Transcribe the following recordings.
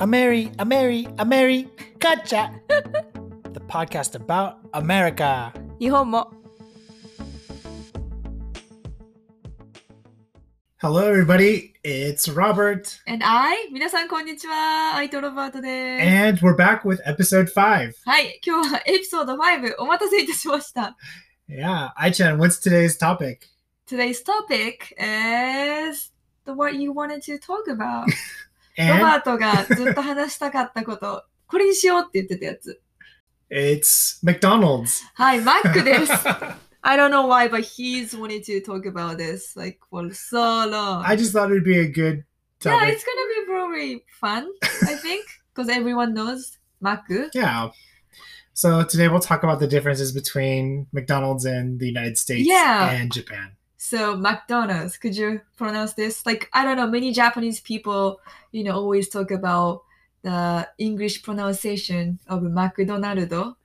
A Mary, a Mary, a Mary, gotcha! the podcast about America. 日本も Hello, everybody. It's Robert, And I 皆さんこんにちは。アイトロバートです。 and we're back with episode five. はい、今日はエピソード5お待たせいたしました。 Yeah, Aichan, what's today's topic? Today's topic is the what you wanted to talk about. ロ And バートがずっと話したかったこと、これにしようって言ってたやつ。 it's McDonald's. はい、マックです。I don't know why, but he's wanted to talk about this like for so long. I just thought it'd be a good yeah, topic. it's gonna be probably fun, I think, because everyone knows マック。 Yeah. So today we'll talk about the differences between McDonald's in the United States Yeah. and Japan. So McDonald's, could you pronounce this? Like I don't know, many Japanese people, you know, always talk about the English pronunciation of McDonald.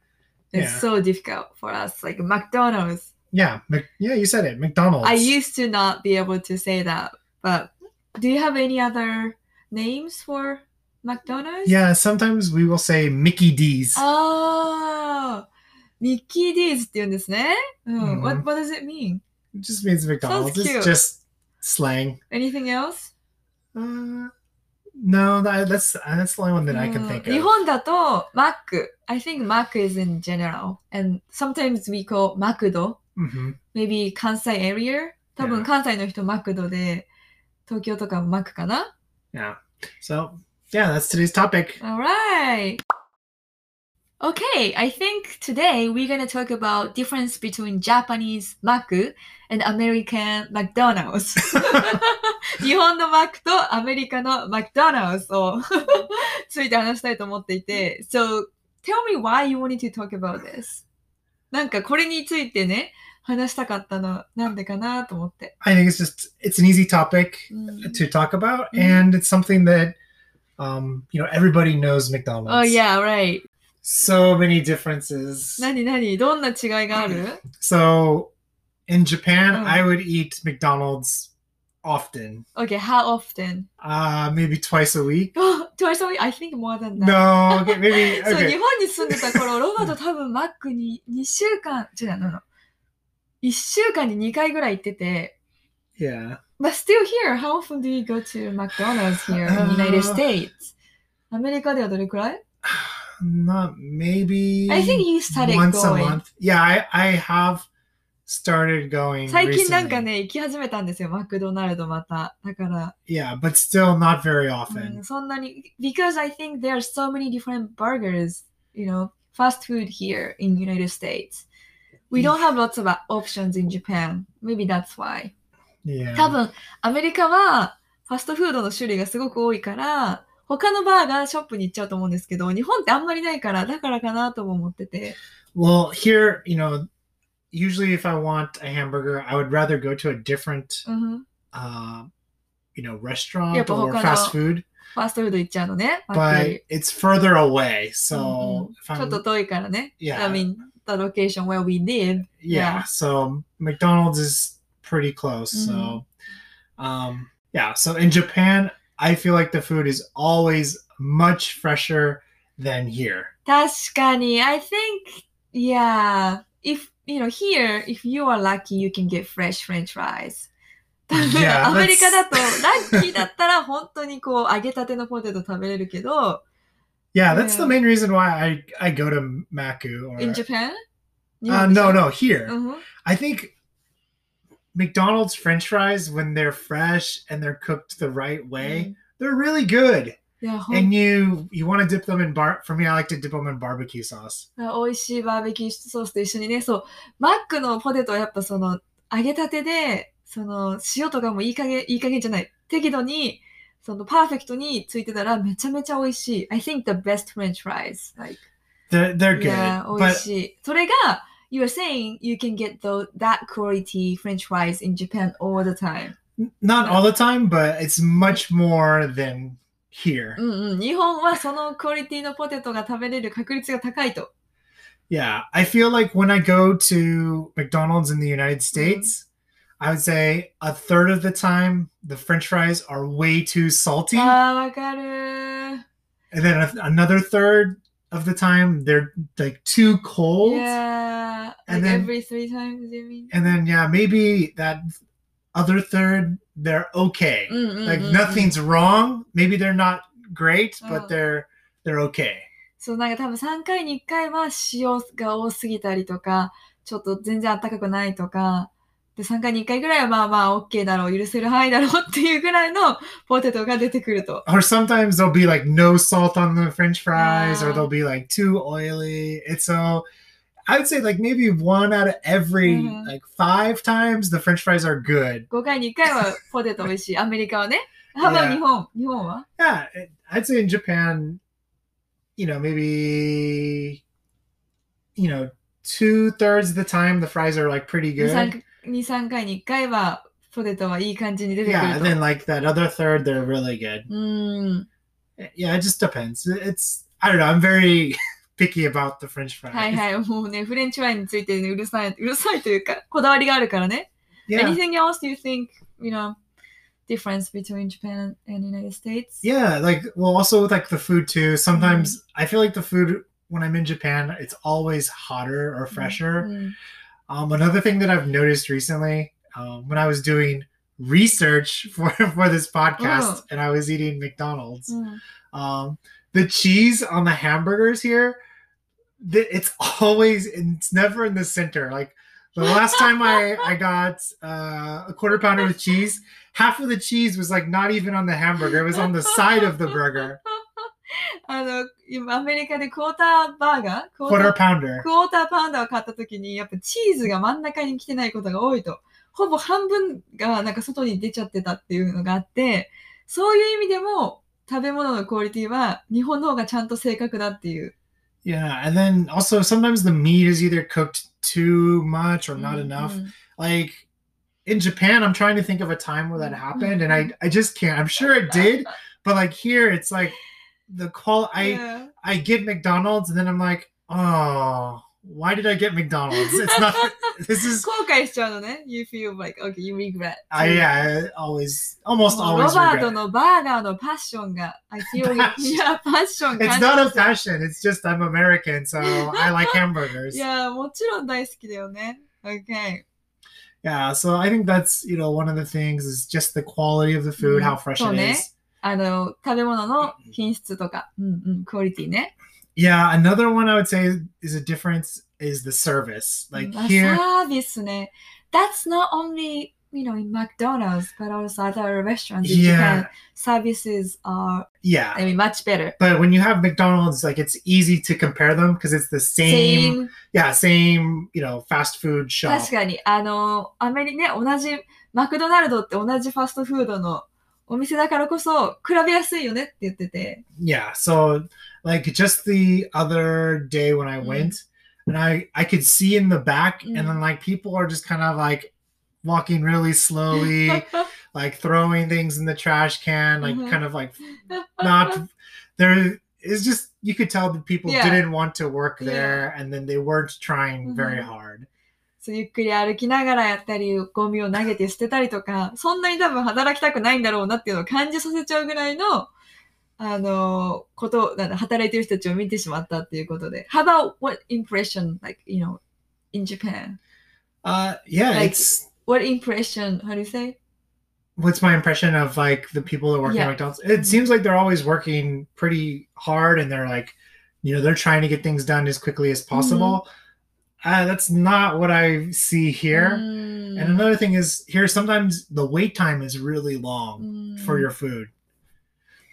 It's Yeah. so difficult for us. Like McDonald's. Yeah, Mc- yeah, you said it. McDonald's. I used to not be able to say that. But do you have any other names for McDonald's? Yeah, sometimes we will say Mickey D's. Oh, Mickey D's って言うんですね。うん。What, Mhm. what does it mean? It just means McDonald's. cute. It's just slang. Anything else? Uh, no, that, that's that's the only one that I can うん think 日 of. 本だと Mac. I think Mac is in general. And sometimes we call マクド。 hmm Maybe 関西 area. 多分 Yeah. 関西の人マクドで、東京とかマックかな Yeah. So yeah, that's today's topic. Alright. Okay, I think today we're gonna talk about difference between Japanese Mac and American McDonald's. 日本のマックとアメリカの McDonald's をついて話したいと思っていて。So, tell me why you wanted to talk about this. なんかこれについてね、話したかったのなんでかなと思って。 I think it's just it's an easy topic うん to talk about, Mhm. and it's something that um, you know everybody knows McDonald's. Oh yeah, right. So many differences. 何何どんな違いがある So in Japan, Mm. I would eat McDonald's often. Okay, how often? Uh, maybe twice a week. Twice a week? I think more than that. No, okay, maybe そう、日 okay. 本に住んでた頃、ロバート多分マックに2週間、違う、のの。1週間に2回ぐらい行ってて、 Yeah. But still here, how often do you go to McDonald's here in the United States? アメリカではどれくらい Not maybe. I think you started once a going. month. Yeah, I I have started going 最近なんか recently. ね、行き始めたんですよ、マクドナルドまた。だから、 Yeah, but still not very う often. んそんなに、because I think there are so many different burgers, you know, fast food here in United States. We don't have lots of options in Japan. Maybe that's why. Yeah. 多分、アメリカはファストフードの種類がすごく多いから、 他のバーガーショップに行っちゃうと思うんですけど、日本ってあんまりないから、だからかなとも思ってて。Well, here, you know, usually if I want a hamburger, I would rather go to a different うんふん uh, you know, restaurant or fast food, ファーストフード行っちゃうのね。but it's further away. うん So ちょっと遠いからね。yeah, I mean, the location where we live. yeah, yeah. so McDonald's is pretty close. So um yeah, so in Japan, I feel like the food is always much fresher than here. 確かに、I think, yeah, if, you know, here, if you are lucky, you can get fresh french fries. Yeah, アメリカ that's- だと、ラッキーだったら本当にこう、揚げたてのポテト食べれるけど、 Yeah, that's the Yeah. main reason why I I go to Maku or in Japan? uh, no, no, here. うんふん I think McDonald's French fries, when they're fresh and they're cooked the right way, they're really good. いや、ほん And you you want to dip them in bar. For me, I like to dip them in barbecue sauce. 美味しいバーベキューソースと一緒にね、そう、マックのポテトはやっぱその、揚げたてで、その、塩とかもいい加減、いい加減じゃない。適度に、その、パーフェクトについてたらめちゃめちゃ美味しい。I think the best french fries. Like, They're they're good, yeah, 美 but 味しい。それが、 you are saying you can get the, that quality french fries in Japan all the time. not all the time. But it's much more than here. うんうん。日本はそのクオリティのポテトが食べれる確率が高いと。 Yeah, I feel like when I go to McDonald's in the United States, I would say a third of the time the French fries are way too salty, ああ、わかる。 and then a- another third of the time they're like too cold. Yeah. And like then- every three times, you mean? And then yeah, maybe that other third they're okay. Mm, Like うんうんうん nothing's wrong. Maybe they're not great, Oh. but they're they're okay. そう、なんか多分3回に1回は塩が多すぎたりとか、ちょっと全然暖かくないとか、 で、3回に1回ぐらいはまあまあ OK だろう、許せる範囲だろうっていうぐらいのポテトが出てくると。Or sometimes there'll be like no salt on the French fries, or they'll be like too oily. It's so I would say like maybe one out of every Mhm. like five times the French fries are good. 5回に1回はポテト美味しい。アメリカはね。How about. 日本日本は Yeah, I'd say in Japan, you know, maybe you know, two thirds of the time the fries are like pretty 2、 good. 3回に1回はポテトはいい感じに出てく Yeah, る and と。 then like that other third, they're really good. うーん。 Yeah, it just depends. It's I don't know. I'm very picky about the French fries. はいはい。もうね、フレンチワインについてね、うるさい、うるさいというか、こだわりがあるからね。 Yeah, Anything else you think, you know, difference between Japan and United States? yeah. Like well, also with like the food too. Sometimes Mm-hmm. I feel like the food when I'm in Japan, it's always hotter or fresher. うん。 um, another thing that I've noticed recently, um, when I was doing research for for this podcast, Oh. and I was eating McDonald's, うん。um, the cheese on the hamburgers here, th- it's always it's never in the center. Like the last time I I got uh, a quarter pounder with cheese, half of the cheese was like not even on the hamburger; it was on the side of the burger. あの、今アメリカでクォーターバーガークォーター pounder. クォーターパウンダーを買った時に、やっぱチーズが真ん中に来てないことが多いと。ほぼ半分がなんか外に出ちゃってたっていうのがあって、そういう意味でも食べ物のクオリティは日本の方がちゃんと正確だっていう。Yeah, and then also sometimes the meat is either cooked too much or not うん enough. うん like in Japan, I'm trying to think of a time where that happened, and I I just can't. I'm sure it did, but like here, it's like the call. I Yeah. I get McDonald's, and then I'm like, oh, why did I get McDonald's? It's not. This is. 後悔しちゃうのね。You feel like, okay, you regret. I yeah, I always almost もう always ロバート regret. のバーガーのパッションが、I feel, Passion. いや、パッション It's 感じ not a ます passion. It's just I'm American, so I like hamburgers. いや、もちろん大好きだよね。Okay. Yeah, so I think that's you know one of the things is just the quality of the food, how fresh So it ne- is. あの、食べ物の品質とか、うんうん、クオリティね。Yeah, another one I would say is a difference is the service. Like here, サービスね。That's not only, you know, in McDonald's, but also other restaurants in yeah, Japan. Services are, yeah. I mean, much better. But when you have McDonald's, like it's easy to compare them because it's the same, Same. yeah, same, you know, fast food shop. 確かに、あの、アメリね、同じ、マクドナルドって同じファストフードのお店だからこそ、比べやすいよねって言ってて。 Yeah, so like just the other day when I Mm. went, and I I could see in the back, Mm. and then like people are just kind of like walking really slowly, like throwing things in the trash can, like Mhm. kind of like not there is just you could tell that people Yeah. didn't want to work there and then they weren't trying very Mhm. hard そう ゆっくり歩きながらやったり、ゴミを投げて捨てたりとか、そんなに多分働きたくないんだろうなっていうのを感じさせちゃうぐらいの、あの、こと、なんだ、働いてる人たちを見てしまったっていうことで。How about what impression, like, you know, in Japan? uh yeah Like- it's What impression, how do you say? what's my impression of like the people that work Yeah. at mcdonald's it seems like they're always working pretty hard and they're like you know they're trying to get things done as quickly as possible ah, that's not what I see here. Mm. And another thing is here sometimes the wait time is really long mm. for hmm. your food.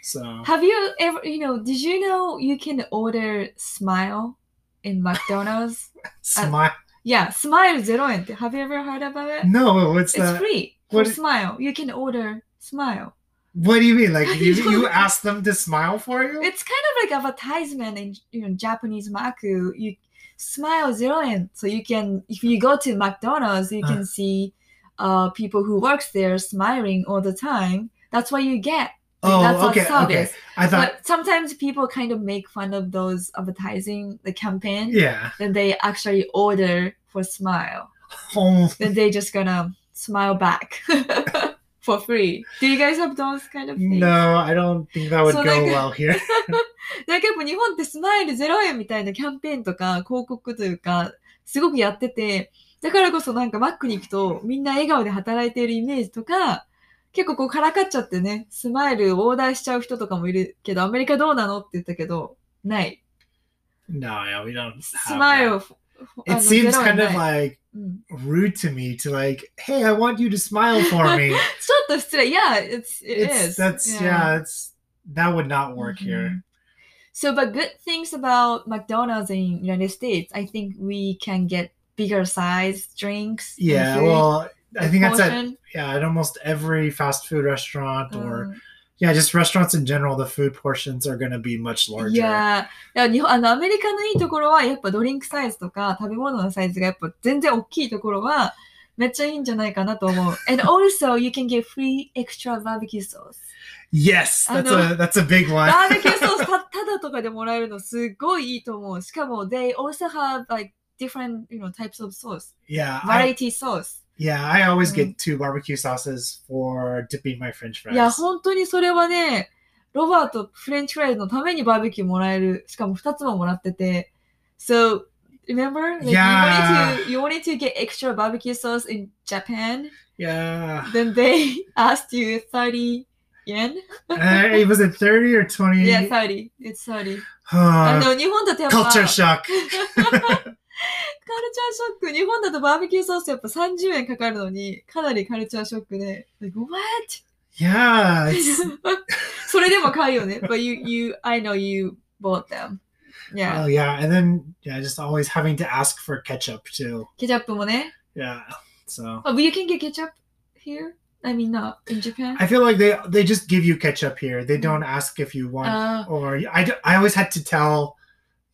So have you ever you know, did you know you can order smile in McDonald's? smile. At, yeah, smile zero yen. Have you ever heard about it? No, what's it's that? free. What is... smile. You can order smile. What do you mean? Like you, you ask them to smile for you? It's kind of like advertisement in you know Japanese maku. You Smile 0円. So you can, if you go to McDonald's, you can see uh, people who works there smiling all the time. That's what you get. oh, That's okay, okay. I thought, But sometimes people kind of make fun of those advertising the campaign. yeah. Then they actually order for smile. Oh, Then they just gonna smile back for free. Do you guys have those kind of things? no, I don't think that would go well here. だけどやっぱ日本ってスマイル0円みたいなキャンペーンとか広告というか、すごくやってて、だからこそなんかマックに行くとみんな笑顔で働いているイメージとか、結構こうからかっちゃってね、スマイルをオーダーしちゃう人とかもいるけど、アメリカどうなのって言ったけど、ない。No, yeah, we don't. ス have マイル that. を、あ It の seems ゼロ円 kind of ない like うん、 rude to me to like, hey, I want you to smile for me. ちょっと失礼。Yeah, it's, it it's is. that's yeah. it's that would not work here. Mhm. So, but good things about McDonald's in United States, I think we can get bigger size drinks. and Yeah, food, well, I think that's at portion. yeah at almost every fast food restaurant or うん Yeah, just restaurants in general. The food portions are going to be much い larger. やー、だから日本あのアメリカのいいところはやっぱドリンクサイズとか食べ物のサイズがやっぱ全然大きいところはめっちゃいいんじゃないかなと思う。And also you can get free extra barbecue sauce. Yes, I that's a that's a big one. バーベキューソースたただとかでもらえるのすごいいいと思う。しかも they also have like different you know types of sauce. yeah, I, Variety sauce. yeah, I always Mm. get two barbecue sauces for dipping my French いや、 fries. 本当にそれはね、ロバート、フレンチフライズのためにバーベキューもらえる。しかも2つももらってて。So, remember? Like, Yeah. you, wanted to, you wanted to get extra barbecue sauce in Japan. Yeah, Then they asked you 30 yen? Uh, it was it thirty or twenty? Yeah, 30. It's 30. あ Uh, の、日本だとやっぱ、 culture shock. カルチャーショック。日本だとバーベキューソースやっぱ30円かかるのに、かなりカルチャーショックで、like, what? Yeah, it's, それでも買うよね。But you, you, I know you bought them. Yeah. oh yeah, and then yeah, just always having to ask for ketchup too. ケチャップもね。 Yeah, so Oh, but you can get ketchup here? I mean, not in Japan. I feel like they they just give you ketchup here. They don't ask if you want Uh, or I, d- I always had to tell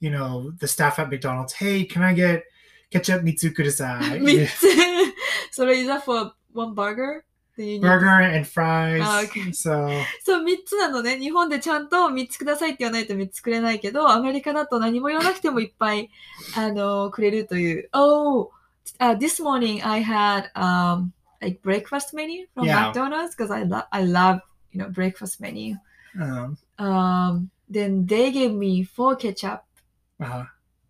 you know the staff at McDonald's, hey, can I get ketchup mitsu kudasai? 3つ。それ is that for one burger? Burger and fries. Ah. So そう、3つなのね。日本でちゃんと3つくださいって言わないと3つくれないけど、アメリカだと何も言わなくてもいっぱい、あの、くれるという。Oh, uh, this morning I had, um, like breakfast menu from Yeah. McDonald's because I, lo- I love, you know, breakfast menu. um, Um, then they gave me four ketchup uh,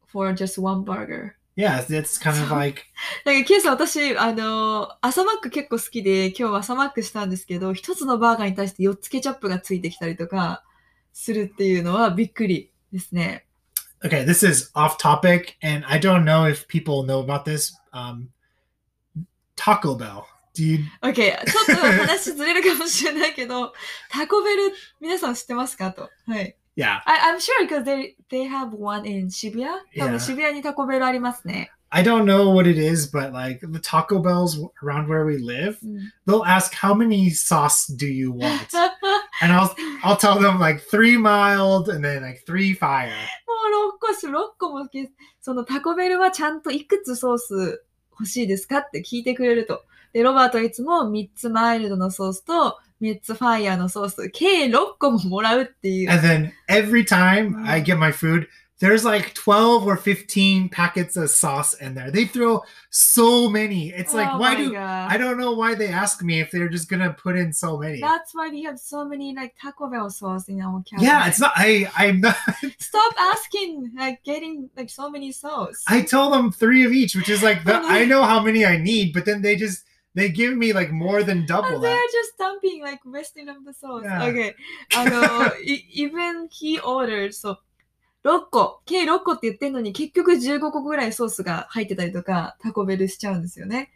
for just one burger. Yeah, it's, kind of like なんかケイさん、私、あの、朝マック結構好きで、今日朝マックしたんですけど、一つのバーガーに対して4つケチャップがついてきたりとかするっていうのはびっくりですね。okay. This is off topic, and I don't know if people know about this. Um, Taco Bell. Do you? OK、ちょっと話ずれるかもしれないけど、タコベル、皆さん知ってますか？と。はい。Yeah, I, I'm sure because they, they have one in 渋谷多 Yeah. 分渋谷にタコベルありますね。I don't know what it is, but like the Taco Bells around where we live, うん、they'll ask how many sauce do you want, and I'll I'll tell them like three mild and then like three fire. もう6個し、6個もけ、そのタコベルはちゃんといくつソース欲しいですかって聞いてくれると。で、ロバートはいつも3つマイルドのソースと3つファイヤーのソース、計6個ももらうっていう。 And then every time Mm. I get my food, there's like 12 or 15 packets of sauce in there. They throw so many. It's like, Oh why my do God. I don't know why they ask me if they're just gonna put in so many. That's why we have so many like Taco Bell sauce in our cabinet. yeah, it's not. I I'm not. Stop asking, like getting like so many sauce. I tell them three of each, which is like the, Oh, no. I know how many I need, but then they just they give me like more than double they're that. just dumping like wasting of the sauce. Yeah. Okay. あの、い even he ordered, そう、6個、計6個って言ってんのに結局15個ぐらいソースが入ってたりとか、タコベルしちゃうんですよね。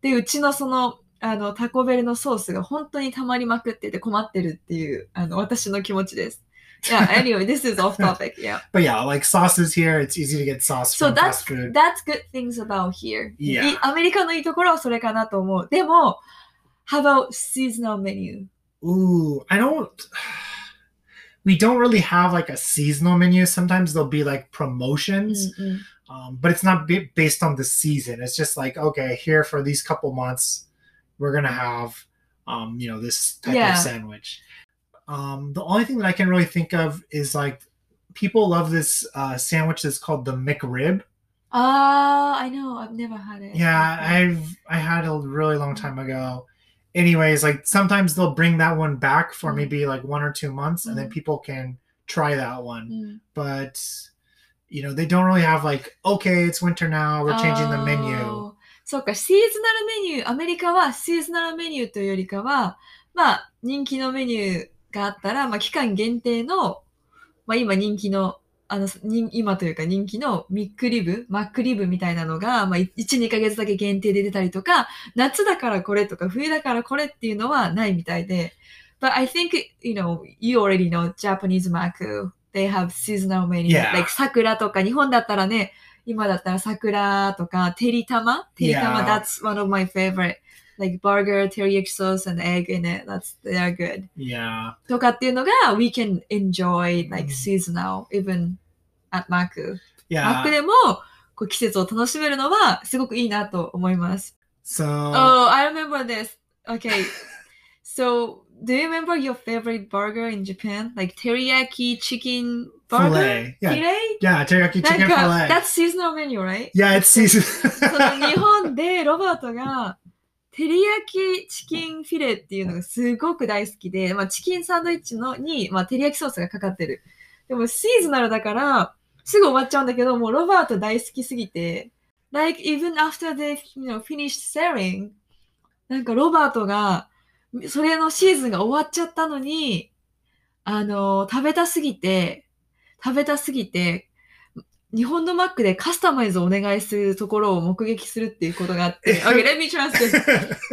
で、うちのその、あの、タコベルのソースが本当に溜まりまくってて困ってるっていう、あの、私の気持ちです。Yeah, anyway, this is off topic. Yeah. But yeah, like sauces here, it's easy to get sauce So from that's fast food. that's good things about here. Yeah. いアメリカのいいところはそれかなと思う。でも、how about seasonal menu? Ooh, I don't. We don't really have like a seasonal menu. Sometimes there'll be like promotions, うんうん um, but it's not b- based on the season. It's just like okay, here for these couple months, we're gonna have, um, you know, this type Yeah. of sandwich. Um, the only thing that I can really think of is like people love this uh, sandwich that's called the McRib. Ah, I know. I've never had it. Yeah, I've I had a really long time ago. Anyways, like sometimes they'll bring that one back for Mm. maybe like one or two months, and then Mm. people can try that one. うん、 But you know, they don't really have like, okay, it's winter now, we're changing the あ menu. ーそうか、シーズナルメニュー、アメリカはシーズナルメニューというよりかは、まあ、人気のメニュー があったら、まあ、期間限定の、まあ、今人気の、あの、人今というか人気のミックリブ、マックリブみたいなのが、まあ、1、2ヶ月だけ限定で出たりとか、夏だからこれとか、冬だからこれっていうのはないみたいで。But I think, you know, you already know Japanese maku. They have seasonal menu. Yeah. Like 桜とか、日本だったらね、今だったら桜とか、てりたまてりたま、that's one of my favorite. Like burger, teriyaki sauce and egg in it. That's, they are good. Yeah. とかっていうのが、we can enjoy like うん seasonal, even at マック。マッ Yeah. クでも、こう季節を楽しめるのは、すごくいいなと思います。So Oh, I remember this. Okay. so, do you remember your favorite burger in Japan? Like teriyaki chicken burger? Filet. Yeah. Filet? yeah, teriyaki chicken か、fillet. that's seasonal menu, right? yeah, it's season. その日本でロバートが、照り焼きチキンフィレっていうのがすごく大好きで、まあ、チキンサンドイッチのに、まあ、照り焼きソースがかかってる。でもシーズナルだから、すぐ終わっちゃうんだけど、もうロバート大好きすぎて、like even after they, you know, finished selling, なんかロバートが、それのシーズンが終わっちゃったのに、あの、食べたすぎて、食べたすぎて、日本のマックでカスタマイズをお願いするところを目撃するっていうことがあって。okay, let me translate.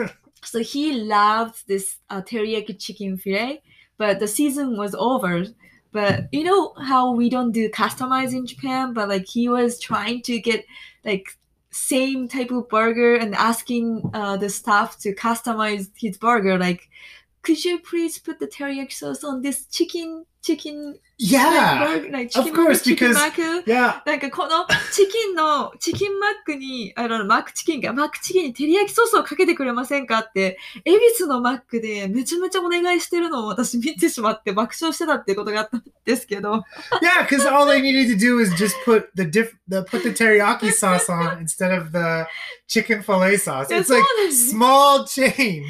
So he loved this uh, teriyaki chicken fillet, but the season was over. But you know how we don't do customize in Japan, but like he was trying to get like same type of burger and asking uh, the staff to customize his burger. Like, could you please put the teriyaki sauce on this chicken chicken like, yeah. like Of chicken, course, chicken because- mac? Yeah. なんかこのチキンの、チキンマックに、あの、マックチキンが、マックチキンに照り焼きソースをかけてくれませんかって、恵比寿のマックでめちゃめちゃお願いしてるのを私見てしまって爆笑してたってことがあったんですけど。Yeah, because all they needed to do is just put the diff the put the teriyaki sauce on instead of the chicken fillet sauce. It's like なんです。そう small change.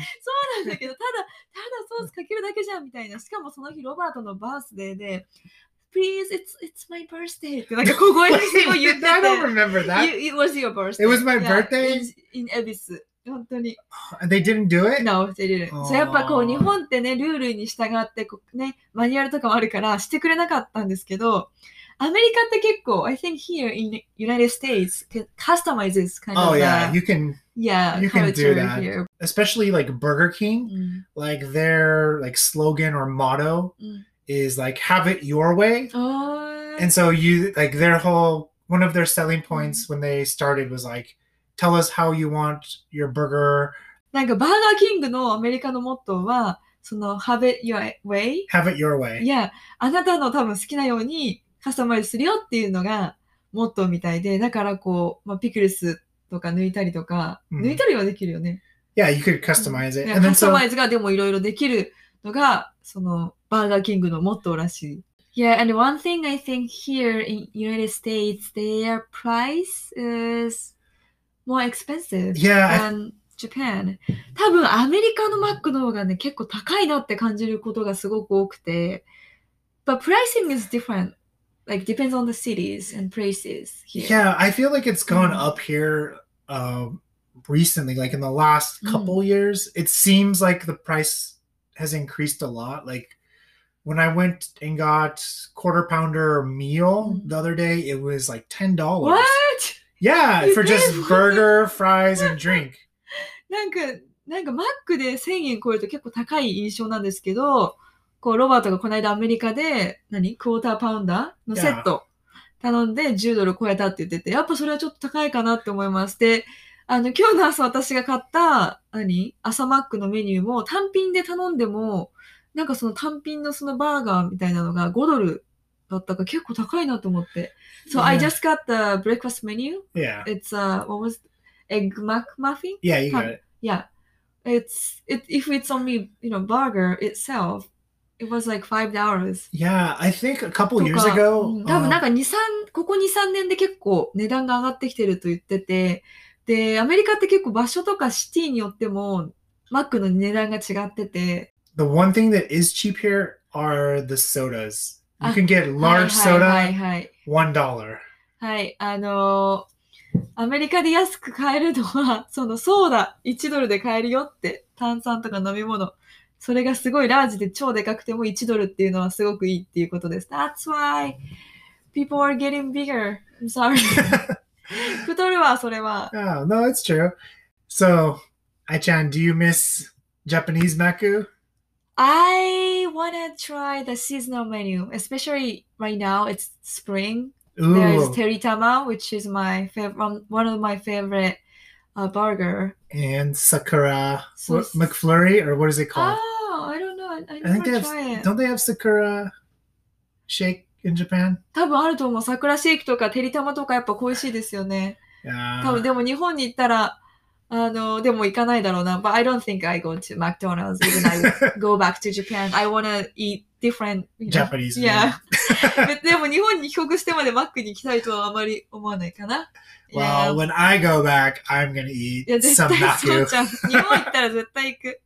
なんだけど、ただ、ただソースかけるだけじゃんみたいな。しかもその日ロバートのバースデーで、Please, it's, it's my birthday ってなんか小声で言ってて。I don't remember that. You- It was your birthday. It was my Yeah, birthday? in, in 恵比寿。本当に。They didn't do it. No, they didn't. あーそうやっぱこう日本ってね、ルールに従ってこうね、マニュアルとかもあるからしてくれなかったんですけど、アメリカって結構、I think here in United States, customizes kind Oh of yeah, the, you can, yeah, you can do culture that. here. especially like Burger King. うん、 Like their like slogan or motto Mm. is like "Have it your way." あー And so you like their whole one of their selling points when they started was like, "Tell us how you want your burger. なんかバーガーキングのアメリカのモットーは、その have it your way? Have it your way." いや、あなたの多分好きなように カスタマイズするよっていうのがモットーみたいで、だからこう、まあ、ピクルスとか抜いたりとか、うん、抜いたりはできるよね。いや、you could customize it. カスタマイズがでもいろいろできるのが、そのバーガーキングのモットーらしい。Yeah, and one thing I think here in United States, their price is more expensive yeah, than I... Japan. 多分アメリカのマックの方がね、結構高いなって感じることがすごく多くて。But pricing is different. Like depends on the cities and places here. yeah. I feel like it's gone Mm. up here um, recently, like in the last Mm. couple years. It seems like the price has increased a lot. Like when I went and got quarter pounder meal Mm. the other day, it was like ten dollars. What? Yeah, You for just did? burger, fries, and drink. なんか、なんかマックで1000円超えると結構高い印象なんですけど、 こう、ロバートがこの間アメリカで、何？クォーターパウンダーのセット頼んで10ドル超えたって言ってて、やっぱそれはちょっと高いかなって思います。で、あの、今日の朝私が買った、何？朝マックのメニューも単品で頼んでも、なんかその単品のそのバーガーみたいなのが5ドルだったから結構高いなと思って。So I just got the breakfast menu. Yeah, It's uh, what was egg McMuffin? yeah, you got it. Yeah. It's it if it's only, you know, burger itself, it was like five dollars. Yeah, I think a couple と years か、ago. うん多分なん uh, か2、3、ここ2、3年で結構値段が上がってきてると言ってて、で、アメリカって結構場所とかシティによっても、マックの値段が違ってて、the one thing that is cheap here are the sodas. You can get はい large はい soda はい。one dollar. はい、あのーアメリカで安く買えるのは、そのソーダ1ドルで買えるよって、炭酸とか飲み物。それがすごいラージで超でかくても1ドルっていうのはすごくいいっていうことです。That's why people are getting bigger. I'm sorry. 太るわ、それは。 Oh no, it's true. So, Ai-chan, do you miss Japanese maku? I wanna try the seasonal menu, especially right now. It's spring. Ooh, There's teritama, which is my favorite, one of my favorite uh, burger. and Sakura So- what, McFlurry, or what is it called? Oh, I. I, I think they have. Don't they have Sakura shake in Japan? 多分あると思う。桜シェイクとかてりたまとかやっぱ恋しいですよね。多.分でも日本に行ったら、あの、でも行かないだろうな。But I don't think I go to McDonald's even I go back to Japan. I wanna eat different, you know. Japanese. Yeah. food. でも日本に帰国してまでマックに行きたいとはあまり思わないかな。 well, when I go back, I'm gonna eat いや、絶 some 対そう maku. じゃん。日本行ったら絶対行く。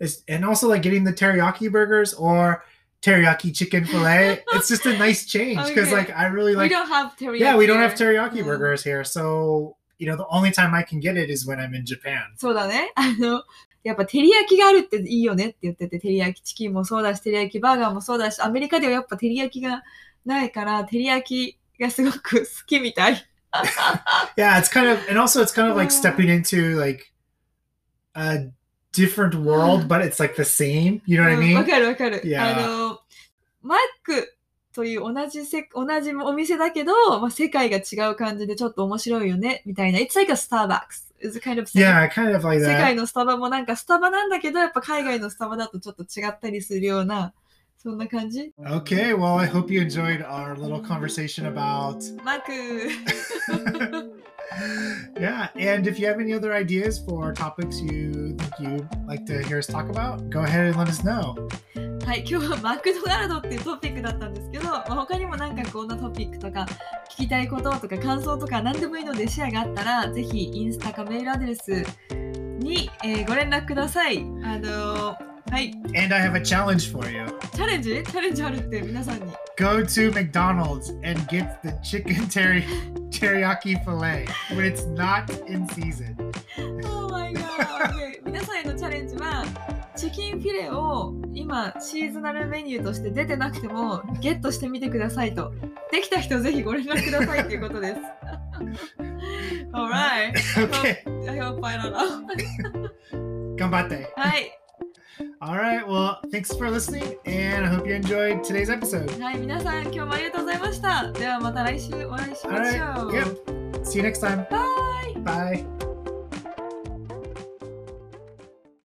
It's- and also like getting the teriyaki burgers or teriyaki chicken fillet. it's just a nice change because Okay. like I really We like. don't have teriyaki. Yeah, we don't have here. teriyaki Mm. burgers here, so you know the only time I can get it is when I'm in Japan. そうだね。あの、 やっぱ照り焼きがあるっていいよねって言ってて、照り焼きチキンもそうだし、照り焼きバーガーもそうだし、アメリカではやっぱ照り焼きがないから、照り焼きがすごく好きみたい。Yeah, it's kind of, and also it's kind of like Mm. stepping into like a different world, but it's like the same. You know what I うんわ mean? かるわかる。Yeah. あの、マックという同じせ同じお店だけど、まあ、世界が違う感じでちょっと面白いよね、みたいな。It's like a Starbucks. It's kind of. Yeah, kind of like 世界 that. のスタバもなんかスタバなんだけど、やっぱ海外のスタバだとちょっと違ったりするような、そんな感じ Okay, well, I hope you enjoyed our little conversation about. マック yeah, and if you have any other ideas for topics you think you'd like to hear us talk about, go ahead and let us know. はい、今日はマクドナルドっていうトピックだったんですけど、まあ、他にもなんかこんなトピックとか聞きたいこととか感想とか何でもいいのでシェアがあったらぜひインスタかメールアドレスに、えーご連絡ください。あのーはい、And I have a challenge for you. チャレンジチャレンジあるって皆さんに。Go to McDonald's and get the chicken teri- teriyaki fillet when it's not in season. Oh my god! 皆さんへのチャレンジはチキンフィレを今シーズナルメニューとして出てなくてもゲットしてみてくださいと。できた人ぜひご連絡くださいっていうことです。Alright. okay, I hope I don't know. gambate. はい。All right, well, thanks for listening, and I hope you enjoyed today's episode. はい、皆さん今日もありがとうございました。ではまた来週お会いしましょう。Alright, yep. See you next time. Bye! Bye.